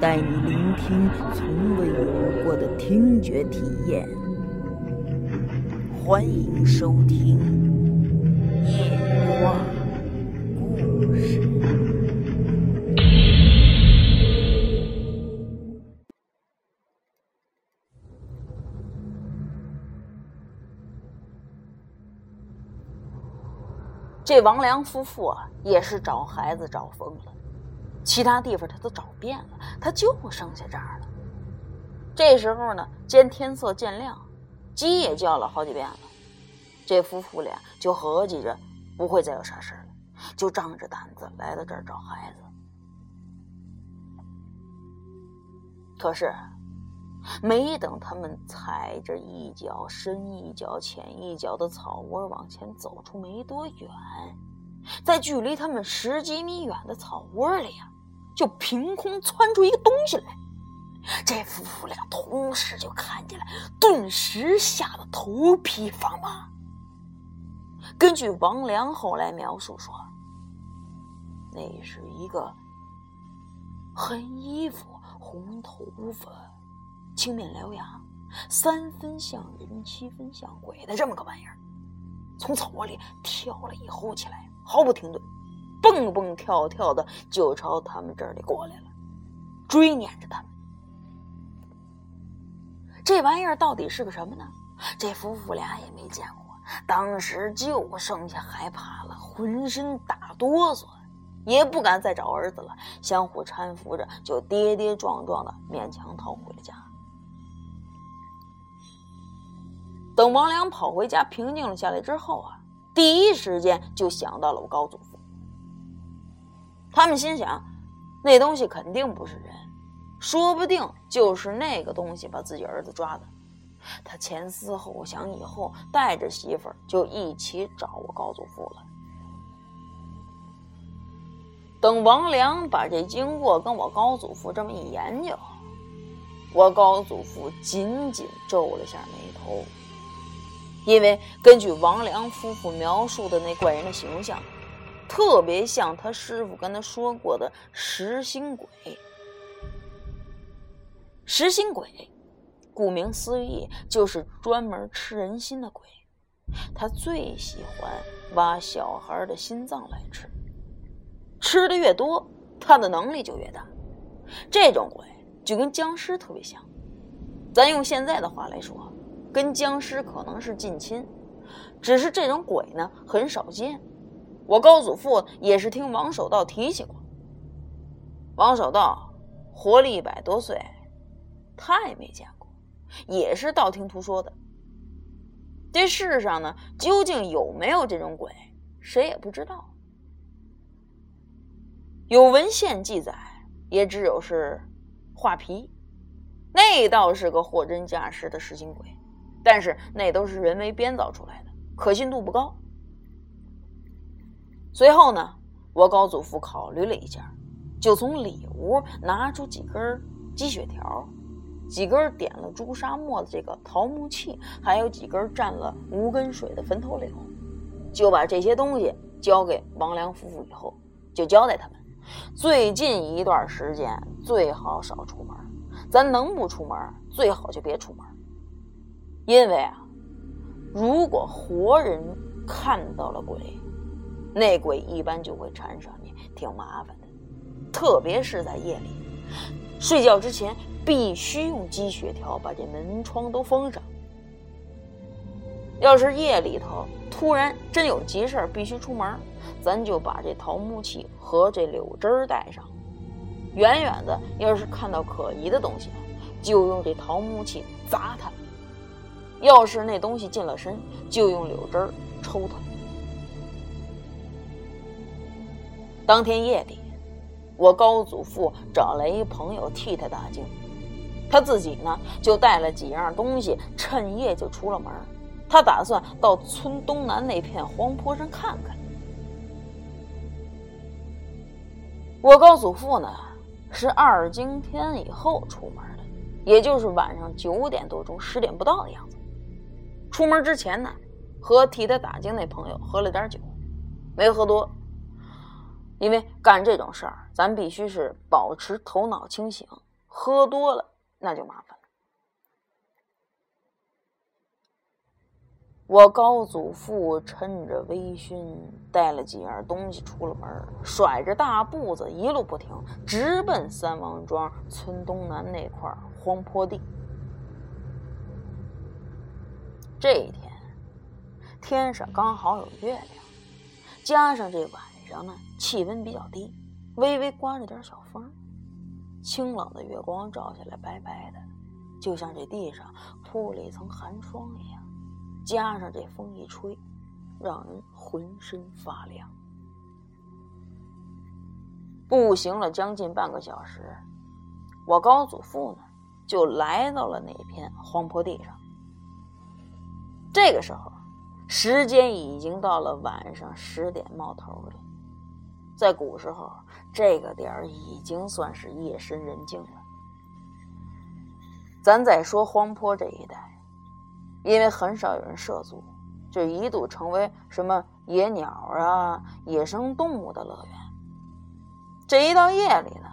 带你聆听从未有过的听觉体验。欢迎收听《夜话故事》。这王良夫妇啊，也是找孩子找疯了，其他地方他都找遍了，他就剩下这儿了。这时候呢，见天色渐亮，鸡也叫了好几遍了，这夫妇俩就合计着不会再有啥事了，就仗着胆子来到这儿找孩子。可是，没等他们踩着一脚深一脚浅一脚的草窝往前走出没多远，在距离他们十几米远的草窝里呀，就凭空窜出一个东西来。这夫妇俩同时就看见了，顿时吓得头皮发麻。根据王良后来描述说，那是一个黑衣服、红头发。青面獠牙，三分像人，七分像鬼的这么个玩意儿，从草窝里跳了以后起来，毫不停顿，蹦蹦跳跳的就朝他们这里过来了，追撵着他们。这玩意儿到底是个什么呢？这夫妇俩也没见过，当时就剩下害怕了，浑身打哆嗦，也不敢再找儿子了，相互搀扶着，就跌跌撞撞的勉强逃回了家。等王良跑回家，平静了下来之后啊，第一时间就想到了我高祖。他们心想，那东西肯定不是人，说不定就是那个东西把自己儿子抓的。他前思后想，以后带着媳妇儿就一起找我高祖父了。等王良把这经过跟我高祖父这么一研究，我高祖父紧紧皱了下眉头。因为根据王良夫妇描述的那怪人的形象，特别像他师傅跟他说过的食心鬼。食心鬼，顾名思义就是专门吃人心的鬼。他最喜欢挖小孩的心脏来吃，吃的越多，他的能力就越大。这种鬼就跟僵尸特别像，咱用现在的话来说。跟僵尸可能是近亲，只是这种鬼呢很少见。我高祖父也是听王守道提起过。王守道活了一百多岁，他也没见过，也是道听途说的。这世上呢，究竟有没有这种鬼，谁也不知道。有文献记载，也只有是画皮，那倒是个货真价实的实心鬼。但是那都是人为编造出来的，可信度不高。随后呢，我高祖父考虑了一下，就从里屋拿出几根鸡血条，几根点了朱砂墨的这个桃木器，还有几根蘸了无根水的坟头柳，就把这些东西交给王良夫妇以后，就交代他们，最近一段时间最好少出门，咱能不出门，最好就别出门。因为啊，如果活人看到了鬼，那鬼一般就会缠上你，挺麻烦的。特别是在夜里，睡觉之前必须用鸡血条把这门窗都封上。要是夜里头突然真有急事必须出门，咱就把这桃木器和这柳枝带上。远远的，要是看到可疑的东西，就用这桃木器砸它。要是那东西近了身，就用柳枝抽它。当天夜里，我高祖父找来一朋友替他打惊，他自己呢就带了几样东西，趁夜就出了门。他打算到村东南那片荒坡上看看。我高祖父呢是二更天以后出门的，也就是晚上九点多钟、十点不到的样子。出门之前呢，和替他打惊那朋友喝了点酒，没喝多。因为干这种事儿，咱必须是保持头脑清醒，喝多了那就麻烦了。我高祖父趁着微醺，带了几样东西出了门，甩着大步子，一路不停，直奔三王庄村东南那块荒坡地。这一天，天上刚好有月亮，加上这晚。上呢，气温比较低，微微刮着点小风，清冷的月光照下来，白白的，就像这地上铺了一层寒霜一样。加上这风一吹，让人浑身发凉。步行了将近半个小时，我高祖父呢，就来到了那片荒坡地上。这个时候，时间已经到了晚上十点冒头了。在古时候，这个点儿已经算是夜深人静了。咱再说荒坡这一带，因为很少有人涉足，就一度成为什么野鸟啊、野生动物的乐园。这一到夜里呢，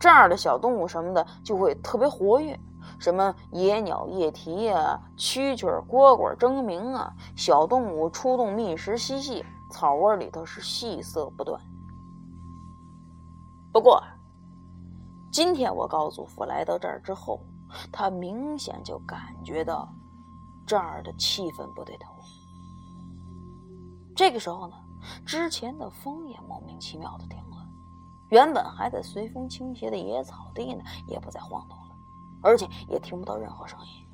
这儿的小动物什么的就会特别活跃，什么野鸟夜啼啊、蛐蛐、蝈蝈争鸣啊，小动物出动觅食嬉戏，草窝里头是戏色不断。不过，今天我高祖父来到这儿之后，他明显就感觉到这儿的气氛不对头。这个时候呢，之前的风也莫名其妙的停了，原本还在随风倾斜的野草地呢，也不再晃动了，而且也听不到任何声音，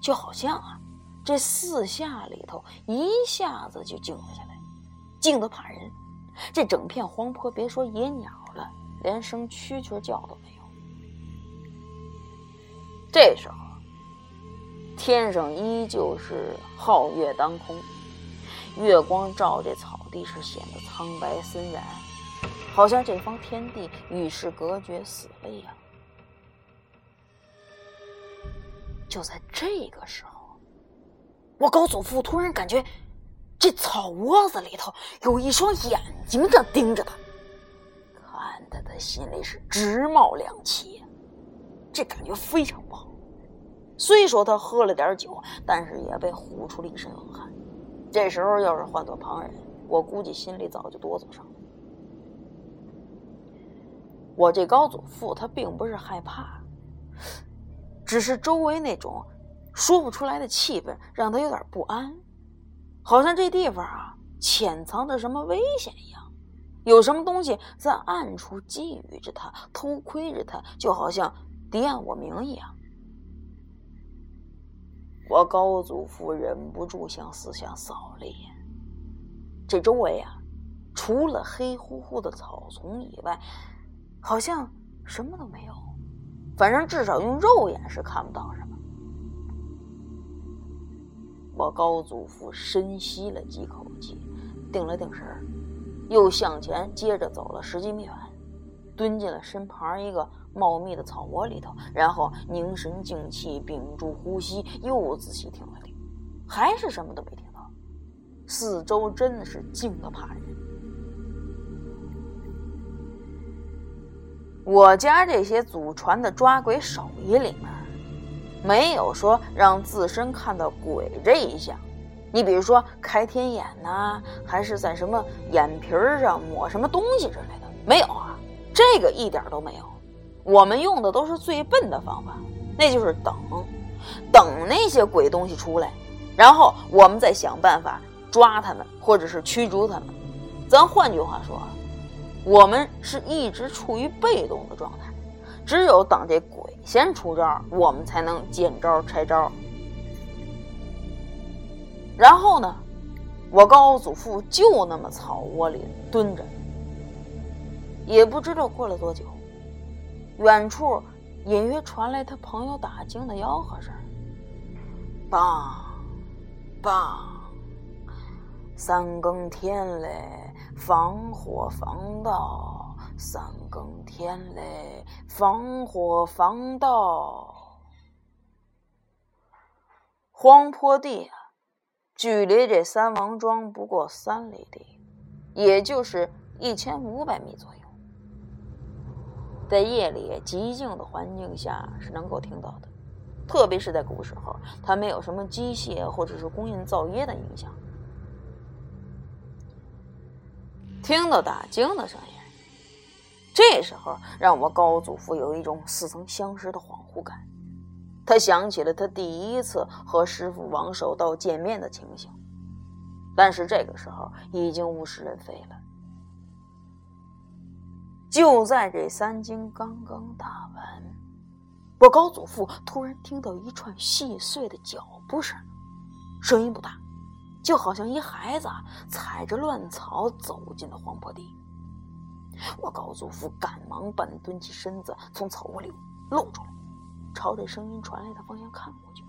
就好像啊，这四下里头一下子就静了下来，静得怕人。这整片荒坡，别说野鸟了。连声蛐蛐叫都没有。这时候，天上依旧是皓月当空，月光照这草地是显得苍白森然，好像这方天地与世隔绝，死了一样。就在这个时候，我高祖父突然感觉，这草窝子里头有一双眼睛正盯着他。他的心里是直冒凉气，这感觉非常不好。虽说他喝了点酒，但是也被呼出了一身冷汗。这时候要是换做旁人，我估计心里早就哆嗦上了。我这高祖父他并不是害怕，只是周围那种说不出来的气氛让他有点不安，好像这地方啊潜藏着什么危险一样。有什么东西在暗处觊觎着他，偷窥着他，就好像敌暗我明一样。我高祖父忍不住向四下扫了一眼，这周围啊，除了黑乎乎的草丛以外，好像什么都没有。反正至少用肉眼是看不到什么。我高祖父深吸了几口气，定了定神儿。又向前接着走了十几米远，蹲进了身旁一个茂密的草窝里头，然后凝神静气，屏住呼吸，又仔细听了听，还是什么都没听到。四周真的是静的怕人。我家这些祖传的抓鬼手艺里面，没有说让自身看到鬼这一项。你比如说开天眼呐，还是在什么眼皮上抹什么东西之类的？没有啊，这个一点都没有。我们用的都是最笨的方法，那就是等，等那些鬼东西出来，然后我们再想办法抓他们，或者是驱逐他们。咱换句话说，我们是一直处于被动的状态，只有等这鬼先出招，我们才能见招拆招。然后呢，我高祖父就那么草窝里蹲着，也不知道过了多久，远处隐约传来他朋友打更的吆喝声：“棒，棒！三更天嘞，防火防盗三更天嘞，防火防盗，荒坡地！距离这三王庄不过三里地，也就是一千五百米左右。”在夜里寂静的环境下是能够听到的，特别是在古时候，它没有什么机械或者是工业噪音的影响。听到打更的声音，这时候让我们高祖父有一种似曾相识的恍惚感。他想起了他第一次和师傅王守道见面的情形，但是这个时候已经物是人非了。就在这三更刚刚打完，我高祖父突然听到一串细碎的脚步声，声音不大，就好像一孩子踩着乱草走进了黄坡地。我高祖父赶忙半蹲起身子，从草窝里露出来，朝着声音传来的方向看过去。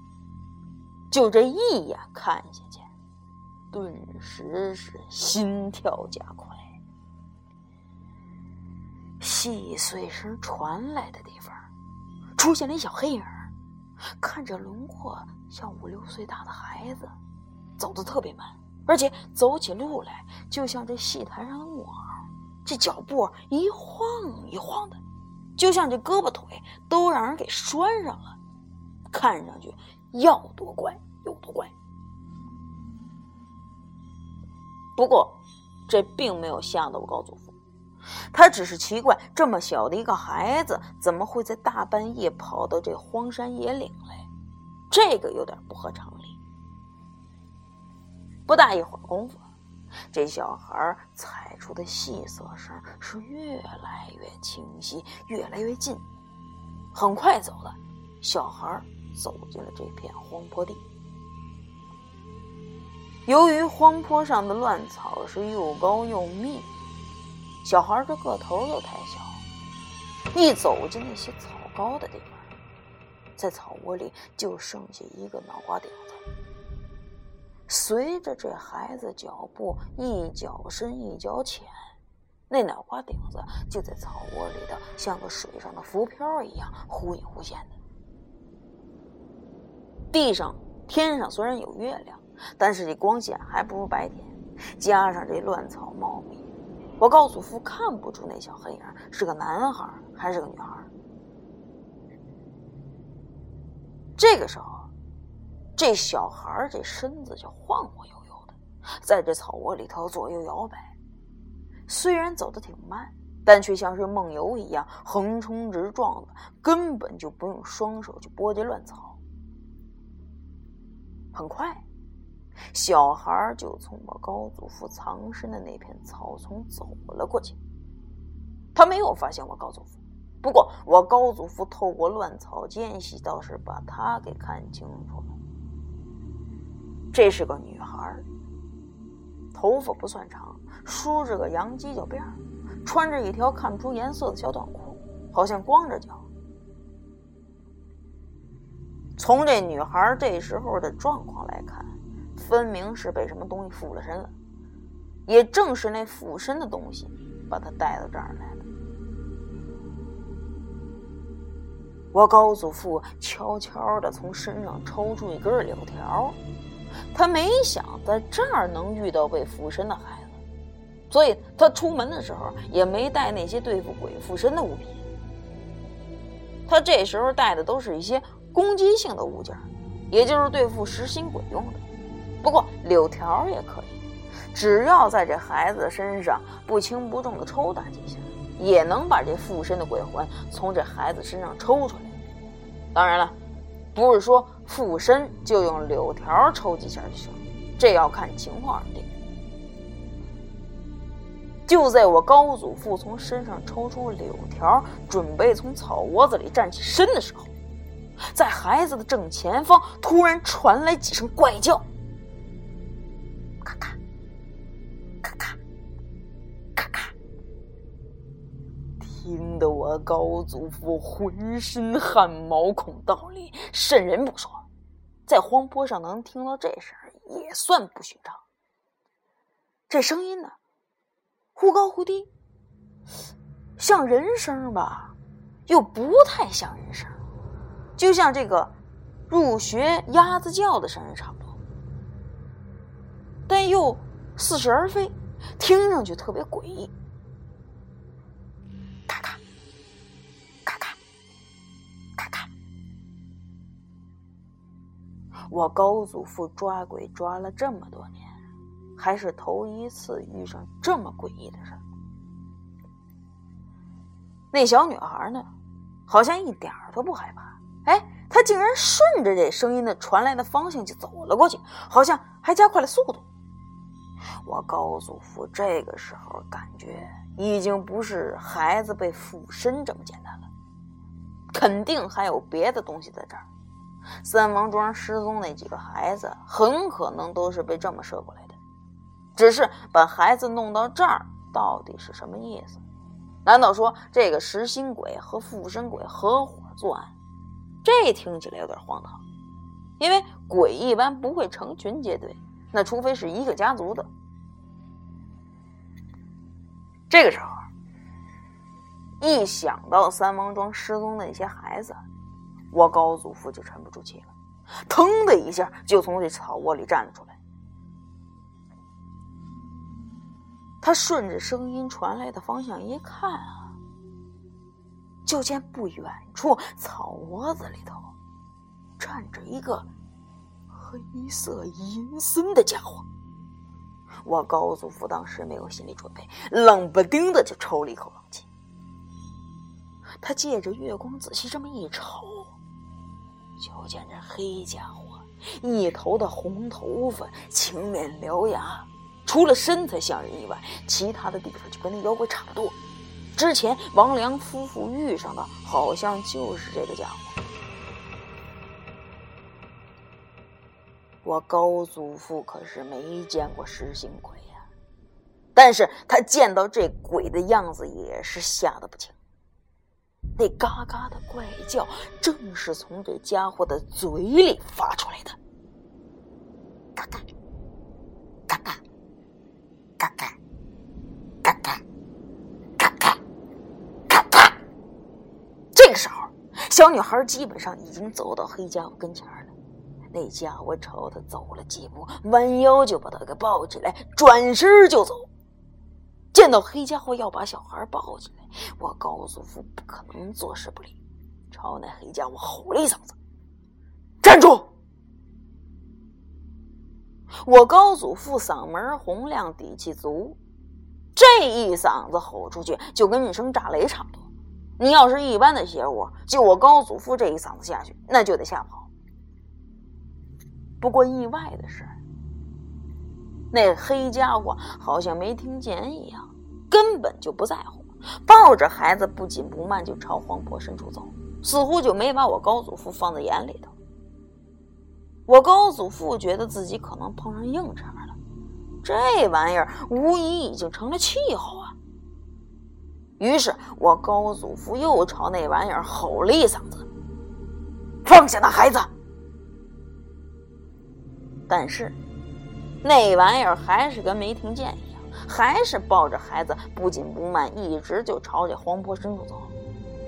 就这一眼看下去，顿时是心跳加快。细碎声传来的地方，出现了一小黑影看着轮廓像五六岁大的孩子，走的特别慢，而且走起路来就像这戏台上的木偶，这脚步一晃一晃的，就像这胳膊腿都让人给拴上了，看上去要多怪有多怪。不过，这并没有吓到我高祖父。他只是奇怪，这么小的一个孩子，怎么会在大半夜跑到这荒山野岭来？这个有点不合常理。不大一会儿功夫，这小孩踩出的细涩声是越来越清晰，越来越近。很快走了，小孩走进了这片荒坡地。由于荒坡上的乱草是又高又密。小孩这个头又太小，一走进那些草高的地方，在草窝里就剩下一个脑瓜顶子。随着这孩子脚步一脚深一脚浅，那脑瓜顶子就在草窝里的像个水上的浮漂一样忽隐忽现的。地上、天上虽然有月亮，但是这光线还不如白天，加上这乱草茂密。我告诉父看不出那小黑影是个男孩还是个女孩。这个时候，这小孩这身子就晃晃悠悠的，在这草窝里头左右摇摆。虽然走得挺慢，但却像是梦游一样横冲直撞的，根本就不用双手去拨这乱草。很快。小孩就从我高祖父藏身的那片草丛走了过去。他没有发现我高祖父，不过我高祖父透过乱草间隙，倒是把他给看清楚了。这是个女孩，头发不算长，梳着个洋犄角辫儿穿着一条看不出颜色的小短裤，好像光着脚。从这女孩这时候的状况来看。分明是被什么东西附了身了，也正是那附身的东西把她带到这儿来了。我高祖父悄悄的从身上抽出一根柳条，他没想在这儿能遇到被附身的孩子，所以他出门的时候也没带那些对付鬼附身的物品。他这时候带的都是一些攻击性的物件，也就是对付食心鬼用的。不过柳条也可以，只要在这孩子身上不轻不重的抽打几下，也能把这附身的鬼魂从这孩子身上抽出来。当然了，不是说附身就用柳条抽几下就行，这要看情况而定。就在我高祖父从身上抽出柳条，准备从草窝子里站起身的时候，在孩子的正前方突然传来几声怪叫。听得我高祖父浑身汗毛孔倒立，瘆人不说，在荒坡上能听到这声也算不寻常。这声音呢，忽高忽低，像人声吧，又不太像人声，就像这个入学鸭子叫的声音差不多，但又似是而非，听上去特别诡异。我高祖父抓鬼抓了这么多年。还是头一次遇上这么诡异的事儿。那小女孩呢，好像一点都不害怕。哎，她竟然顺着这声音的传来的方向就走了过去，好像还加快了速度。我高祖父这个时候感觉已经不是孩子被附身这么简单了，肯定还有别的东西在这儿。三王庄失踪那几个孩子，很可能都是被这么射过来的。只是把孩子弄到这儿，到底是什么意思？难道说这个食心鬼和附身鬼合伙作案？这听起来有点荒唐，因为鬼一般不会成群结队，那除非是一个家族的。这个时候，一想到三王庄失踪的那些孩子，我高祖父就沉不住气了，腾的一下就从这草窝里站了出来。他顺着声音传来的方向一看啊，就见不远处草窝子里头站着一个黑色阴森的家伙。我高祖父当时没有心理准备，冷不丁的就抽了一口冷气。他借着月光仔细这么一瞅，就见这黑家伙一头的红头发，青面獠牙。除了身材像人以外，其他的地方就跟那妖怪差不多。之前王良夫妇遇上的，好像就是这个家伙。我高祖父可是没见过食心鬼呀，但是他见到这鬼的样子也是吓得不轻。那嘎嘎的怪叫，正是从这家伙的嘴里发出来的。嘎嘎，嘎嘎。嘎嘎，嘎嘎，嘎嘎，嘎嘎。这个时候，小女孩基本上已经走到黑家伙跟前了。那家伙朝她走了几步，弯腰就把她给抱起来，转身就走。见到黑家伙要把小孩抱起来，我高祖父不可能坐视不理，朝那黑家伙吼了一嗓子：“站住！”我高祖父嗓门洪亮，底气足，这一嗓子吼出去，就跟一声炸雷差不多。你要是一般的邪物，就我高祖父这一嗓子下去，那就得吓跑。不过意外的是，那黑家伙好像没听见一样，根本就不在乎，抱着孩子不紧不慢就朝荒坡深处走，似乎就没把我高祖父放在眼里头。我高祖父觉得自己可能碰上硬茬了，这玩意儿无疑已经成了气候啊。于是我高祖父又朝那玩意儿吼了一嗓子：“放下那孩子！”但是那玩意儿还是跟没听见一样，还是抱着孩子不紧不慢，一直就朝这荒坡深处走，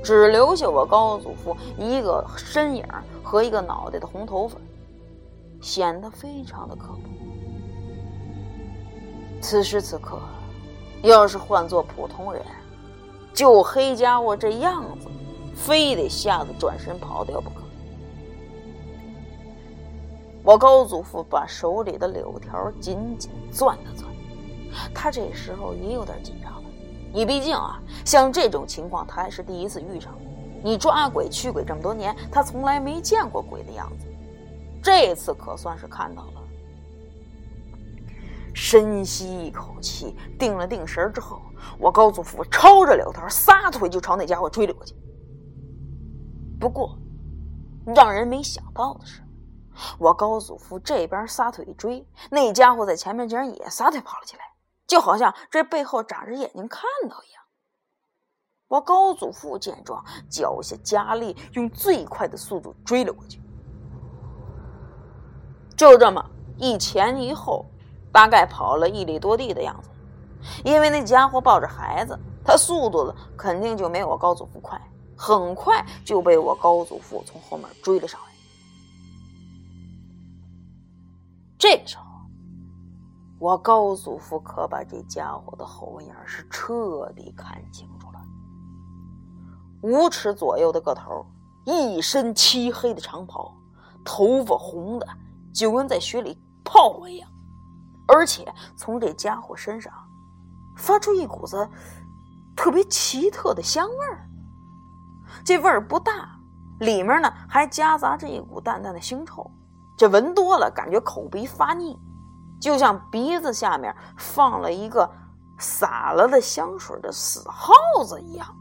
只留下我高祖父一个身影和一个脑袋的红头发。显得非常的可怖。此时此刻，要是换做普通人，就黑家伙这样子，非得吓得转身跑掉不可。我高祖父把手里的柳条紧紧攥了攥，他这时候也有点紧张了。你毕竟啊，像这种情况，他还是第一次遇上。你抓鬼驱鬼这么多年，他从来没见过鬼的样子。这次可算是看到了，深吸一口气，定了定神之后，我高祖父抄着柳条，撒腿就朝那家伙追了过去。不过，让人没想到的是，我高祖父这边撒腿追，那家伙在前面竟然也撒腿跑了起来，就好像这背后眨着眼睛看到一样。我高祖父见状，脚下加力，用最快的速度追了过去。就这么一前一后，大概跑了一里多地的样子。因为那家伙抱着孩子，他速度呢肯定就没我高祖父快，很快就被我高祖父从后面追了上来。这个时候，我高祖父可把这家伙的后眼是彻底看清楚了。五尺左右的个头，一身漆黑的长袍，头发红的就跟在雪里泡过一样，而且从这家伙身上发出一股子特别奇特的香味儿。这味儿不大，里面呢还夹杂着一股淡淡的腥臭，这闻多了感觉口鼻发腻，就像鼻子下面放了一个洒了的香水的死耗子一样。